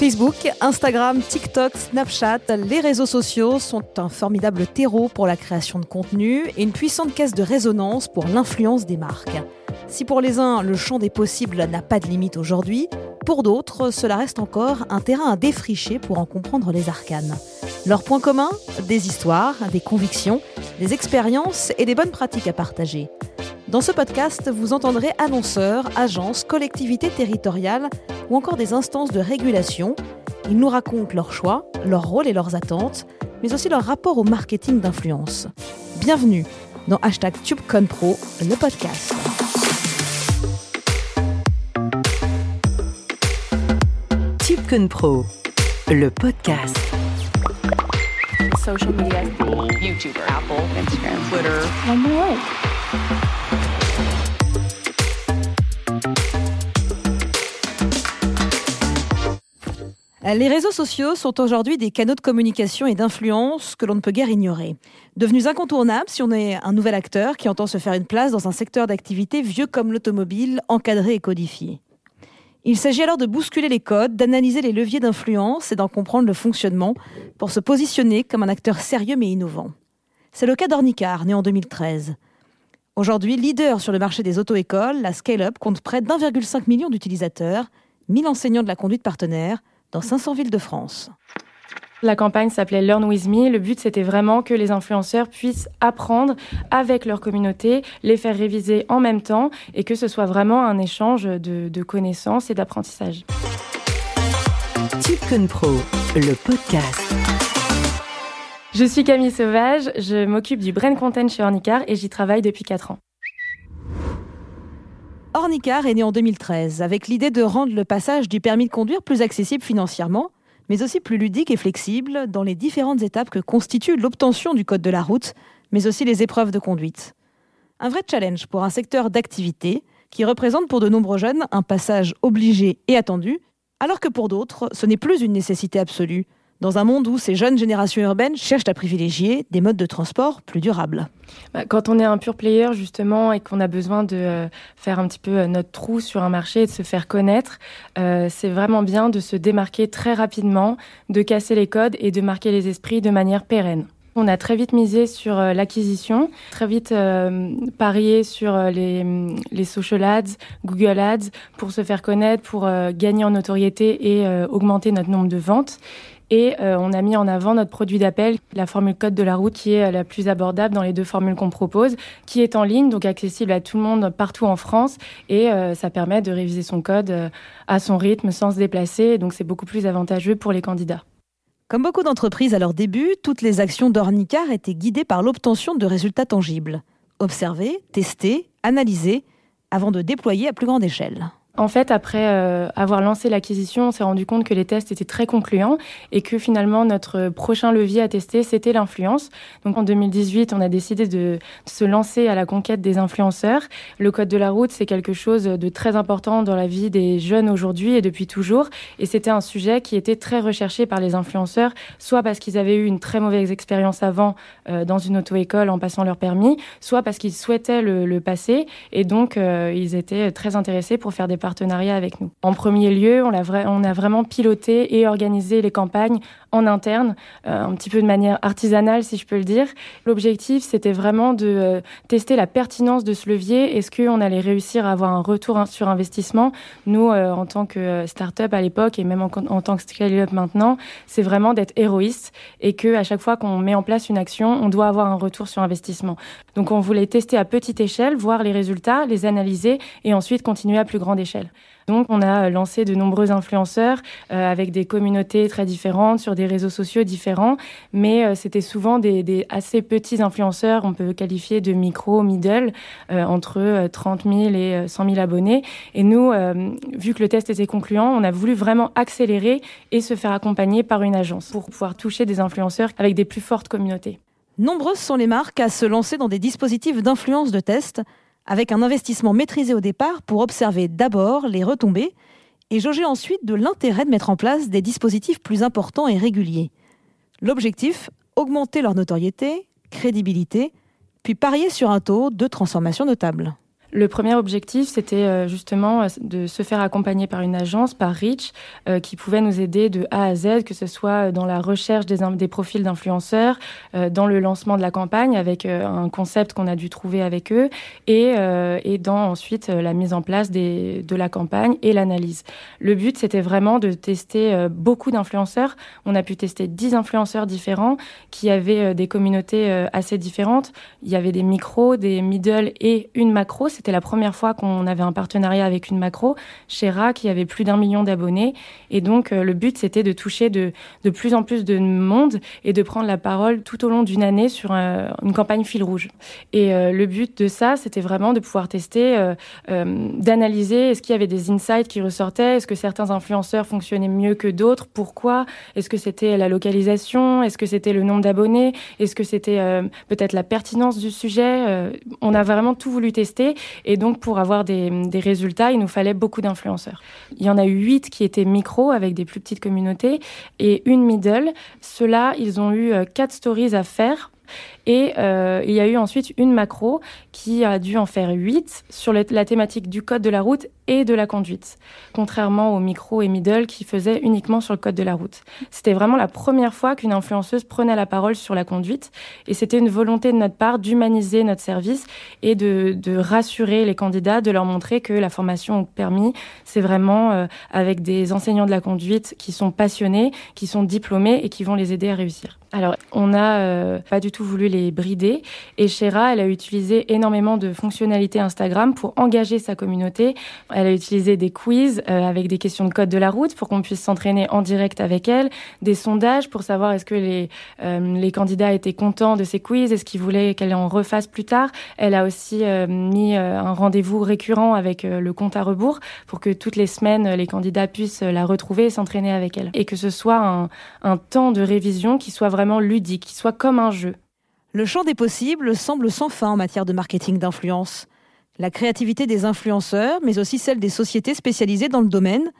Facebook, Instagram, TikTok, Snapchat, les réseaux sociaux sont un formidable terreau pour la création de contenu et une puissante caisse de résonance pour l'influence des marques. Si pour les uns, le champ des possibles n'a pas de limite aujourd'hui, pour d'autres, cela reste encore un terrain à défricher pour en comprendre les arcanes. Leurs points communs Des histoires, des convictions, des expériences et des bonnes pratiques à partager. Dans ce podcast, vous entendrez annonceurs, agences, collectivités territoriales ou encore des instances de régulation. Ils nous racontent leurs choix, leurs rôles et leurs attentes, mais aussi leur rapport au marketing d'influence. Bienvenue dans hashtag TubeConPro, le podcast. TubeConPro, le podcast. Social media, YouTuber, Apple, Instagram, Twitter. Les réseaux sociaux sont aujourd'hui des canaux de communication et d'influence que l'on ne peut guère ignorer. Devenus incontournables si on est un nouvel acteur qui entend se faire une place dans un secteur d'activité vieux comme l'automobile, encadré et codifié. Il s'agit alors de bousculer les codes, d'analyser les leviers d'influence et d'en comprendre le fonctionnement pour se positionner comme un acteur sérieux mais innovant. C'est le cas d'Ornicar, né en 2013. Aujourd'hui, leader sur le marché des auto-écoles, la Scale-Up compte près d'1,5 million d'utilisateurs, 1000 enseignants de la conduite partenaire, dans 500 villes de France. La campagne s'appelait Learn With Me. Le but, c'était vraiment que les influenceurs puissent apprendre avec leur communauté, les faire réviser en même temps et que ce soit vraiment un échange de, connaissances et d'apprentissage. Tipcon Pro, le podcast. Je suis Camille Sauvage, je m'occupe du brand content chez Ornicar et j'y travaille depuis 4 ans. Ornicar est né en 2013 avec l'idée de rendre le passage du permis de conduire plus accessible financièrement, mais aussi plus ludique et flexible dans les différentes étapes que constitue l'obtention du code de la route, mais aussi les épreuves de conduite. Un vrai challenge pour un secteur d'activité qui représente pour de nombreux jeunes un passage obligé et attendu, alors que pour d'autres, ce n'est plus une nécessité absolue, dans un monde où ces jeunes générations urbaines cherchent à privilégier des modes de transport plus durables bah, Quand on est un pur player justement et qu'on a besoin de euh, faire un petit peu euh, notre trou sur un marché et de se faire connaître, euh, c'est vraiment bien de se démarquer très rapidement, de casser les codes et de marquer les esprits de manière pérenne. On a très vite misé sur l'acquisition, très vite parié sur les, les, social ads, Google ads pour se faire connaître, pour gagner en notoriété et augmenter notre nombre de ventes. Et euh, on a mis en avant notre produit d'appel, la formule code de la route, qui est la plus abordable dans les deux formules qu'on propose, qui est en ligne, donc accessible à tout le monde partout en France. Et euh, ça permet de réviser son code euh, à son rythme sans se déplacer. Donc c'est beaucoup plus avantageux pour les candidats. Comme beaucoup d'entreprises à leur début, toutes les actions d'Ornicar étaient guidées par l'obtention de résultats tangibles. Observer, tester, analyser, avant de déployer à plus grande échelle. En fait, après euh, avoir lancé l'acquisition, on s'est rendu compte que les tests étaient très concluants et que finalement notre prochain levier à tester, c'était l'influence. Donc en 2018, on a décidé de, se lancer à la conquête des influenceurs. Le code de la route, c'est quelque chose de très important dans la vie des jeunes aujourd'hui et depuis toujours. Et c'était un sujet qui était très recherché par les influenceurs, soit parce qu'ils avaient eu une très mauvaise expérience avant euh, dans une auto-école en passant leur permis, soit parce qu'ils souhaitaient le, passer et donc euh, ils étaient très intéressés pour faire des partenariat avec nous. En premier lieu, on a, on a vraiment piloté et organisé les campagnes en interne, euh, un petit peu de manière artisanale, si je peux le dire. L'objectif, c'était vraiment de euh, tester la pertinence de ce levier. Est-ce qu'on allait réussir à avoir un retour sur investissement? Nous, euh, en tant que start-up à l'époque et même en, en tant que scale-up maintenant, c'est vraiment d'être héroïste et que à chaque fois qu'on met en place une action, on doit avoir un retour sur investissement. Donc, on voulait tester à petite échelle, voir les résultats, les analyser et ensuite continuer à plus grande échelle. Donc, on a lancé de nombreux influenceurs euh, avec des communautés très différentes sur des réseaux sociaux différents, mais euh, c'était souvent des, assez petits influenceurs, on peut qualifier de micro, middle, euh, entre 30 000 et 100 000 abonnés. Et nous, vu que le test était concluant, on a voulu vraiment accélérer et se faire accompagner par une agence pour pouvoir toucher des influenceurs avec des plus fortes communautés. Nombreuses sont les marques à se lancer dans des dispositifs d'influence de test avec un investissement maîtrisé au départ pour observer d'abord les retombées et jauger ensuite de l'intérêt de mettre en place des dispositifs plus importants et réguliers. L'objectif, augmenter leur notoriété, crédibilité, puis parier sur un taux de transformation notable. Le premier objectif, c'était euh, justement euh, de se faire accompagner par une agence, par Rich, euh, qui pouvait nous aider de A à Z, que ce soit dans la recherche des, profils d'influenceurs, dans le lancement de la campagne avec un concept qu'on a dû trouver avec eux, et, dans ensuite la mise en place de la campagne et l'analyse. Le but, c'était vraiment de tester beaucoup d'influenceurs. On a pu tester 10 influenceurs différents qui avaient des communautés assez différentes. Il y avait des micros, des middle et une macro c'était la première fois qu'on avait un partenariat avec une macro, Shera, qui avait plus d'un million d'abonnés. Et donc, euh, le but, c'était de toucher de, de plus en plus de monde et de prendre la parole tout au long d'une année sur euh, une campagne fil rouge. Et euh, le but de ça, c'était vraiment de pouvoir tester, d'analyser est-ce qu'il y avait des insights qui ressortaient, est-ce que certains influenceurs fonctionnaient mieux que d'autres, pourquoi, est-ce que c'était la localisation, est-ce que c'était le nombre d'abonnés, est-ce que c'était peut-être la pertinence du sujet. on a vraiment tout voulu tester et donc, pour avoir des, résultats, il nous fallait beaucoup d'influenceurs. Il y en a eu huit qui étaient micro avec des plus petites communautés et une middle. Ceux-là, ils ont eu euh, quatre stories à faire et euh, il y a eu ensuite une macro qui a dû en faire huit sur la thématique du code de la route et de la conduite, contrairement aux micro et middle qui faisaient uniquement sur le code de la route. C'était vraiment la première fois qu'une influenceuse prenait la parole sur la conduite et c'était une volonté de notre part d'humaniser notre service et de, de, rassurer les candidats, de leur montrer que la formation au permis, c'est vraiment euh, avec des enseignants de la conduite qui sont passionnés, qui sont diplômés et qui vont les aider à réussir. Alors, on n'a euh, pas du tout voulu les brider et Shera, elle a utilisé énormément de fonctionnalités Instagram pour engager sa communauté. Elle a utilisé des quiz euh, avec des questions de code de la route pour qu'on puisse s'entraîner en direct avec elle, des sondages pour savoir est-ce que les, euh, les candidats étaient contents de ces quiz, est-ce qu'ils voulaient qu'elle en refasse plus tard. Elle a aussi mis un rendez-vous récurrent avec le compte à rebours pour que toutes les semaines, les candidats puissent la retrouver et s'entraîner avec elle. Et que ce soit un, un temps de révision qui soit vraiment vraiment ludique, soit comme un jeu. Le champ des possibles semble sans fin en matière de marketing d'influence. La créativité des influenceurs, mais aussi celle des sociétés spécialisées dans le domaine,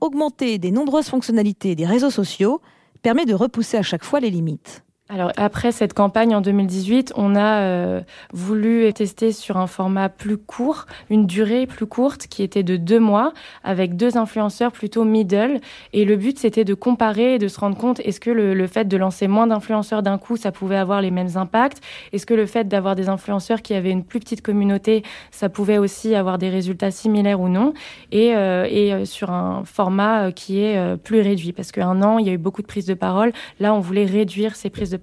augmenter des nombreuses fonctionnalités des réseaux sociaux, permet de repousser à chaque fois les limites. Alors après cette campagne en 2018, on a euh, voulu tester sur un format plus court, une durée plus courte qui était de deux mois, avec deux influenceurs plutôt middle. Et le but c'était de comparer et de se rendre compte est-ce que le, fait de lancer moins d'influenceurs d'un coup, ça pouvait avoir les mêmes impacts? Est-ce que le fait d'avoir des influenceurs qui avaient une plus petite communauté, ça pouvait aussi avoir des résultats similaires ou non? Et, euh, euh, sur un format qui est plus réduit, parce qu'un an, il y a eu beaucoup de prises de parole. Là, on voulait réduire ces prises de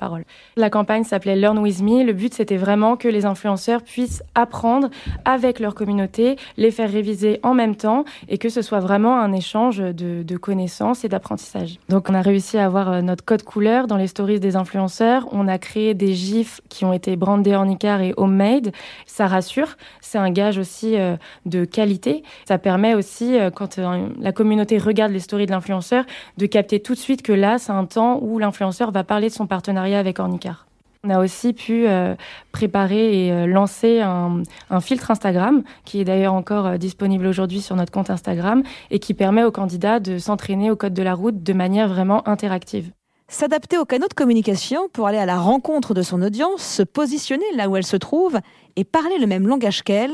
La campagne s'appelait Learn With Me. Le but, c'était vraiment que les influenceurs puissent apprendre avec leur communauté, les faire réviser en même temps et que ce soit vraiment un échange de, connaissances et d'apprentissage. Donc, on a réussi à avoir euh, notre code couleur dans les stories des influenceurs. On a créé des gifs qui ont été brandés en Icar et homemade. Ça rassure. C'est un gage aussi euh, de qualité. Ça permet aussi, euh, quand la communauté regarde les stories de l'influenceur, de capter tout de suite que là, c'est un temps où l'influenceur va parler de son partenariat avec Ornicar. On a aussi pu euh, préparer et euh, lancer un, filtre Instagram, qui est d'ailleurs encore euh, disponible aujourd'hui sur notre compte Instagram, et qui permet aux candidats de s'entraîner au code de la route de manière vraiment interactive. S'adapter aux canaux de communication pour aller à la rencontre de son audience, se positionner là où elle se trouve et parler le même langage qu'elle,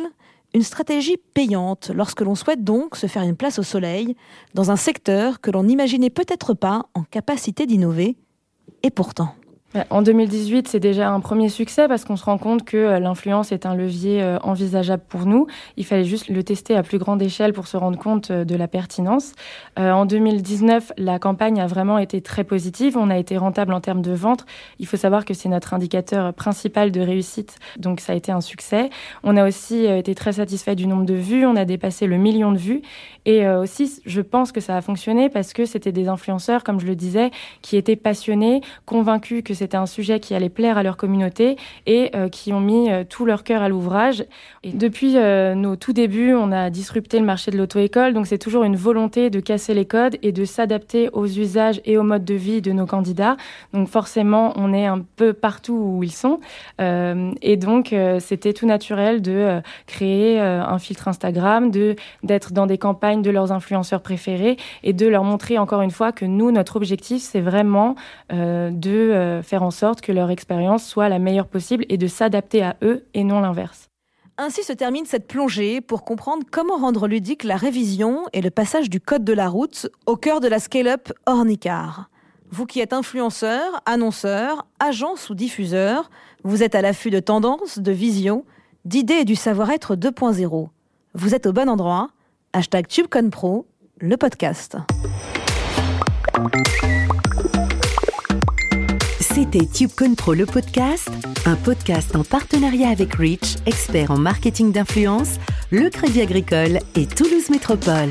une stratégie payante lorsque l'on souhaite donc se faire une place au soleil dans un secteur que l'on n'imaginait peut-être pas en capacité d'innover, et pourtant. En 2018, c'est déjà un premier succès parce qu'on se rend compte que euh, l'influence est un levier euh, envisageable pour nous. Il fallait juste le tester à plus grande échelle pour se rendre compte euh, de la pertinence. en 2019, la campagne a vraiment été très positive. On a été rentable en termes de vente. Il faut savoir que c'est notre indicateur principal de réussite, donc ça a été un succès. On a aussi été très satisfait du nombre de vues. On a dépassé le million de vues. Et aussi, je pense que ça a fonctionné parce que c'était des influenceurs, comme je le disais, qui étaient passionnés, convaincus que c'était un sujet qui allait plaire à leur communauté et euh, qui ont mis euh, tout leur cœur à l'ouvrage. Et depuis euh, nos tout débuts, on a disrupté le marché de l'auto-école, donc c'est toujours une volonté de casser les codes et de s'adapter aux usages et aux modes de vie de nos candidats. Donc forcément, on est un peu partout où ils sont. et donc, c'était tout naturel de créer un filtre Instagram, de d'être dans des campagnes de leurs influenceurs préférés et de leur montrer encore une fois que nous, notre objectif, c'est vraiment de faire en sorte que leur expérience soit la meilleure possible et de s'adapter à eux et non l'inverse. Ainsi se termine cette plongée pour comprendre comment rendre ludique la révision et le passage du code de la route au cœur de la scale-up Ornicar. Vous qui êtes influenceur, annonceur, agence ou diffuseur, vous êtes à l'affût de tendances, de visions, d'idées et du savoir-être 2.0. Vous êtes au bon endroit. Hashtag TubeConPro, le podcast. TubeCon Pro le podcast, un podcast en partenariat avec Rich, expert en marketing d'influence, le Crédit Agricole et Toulouse Métropole.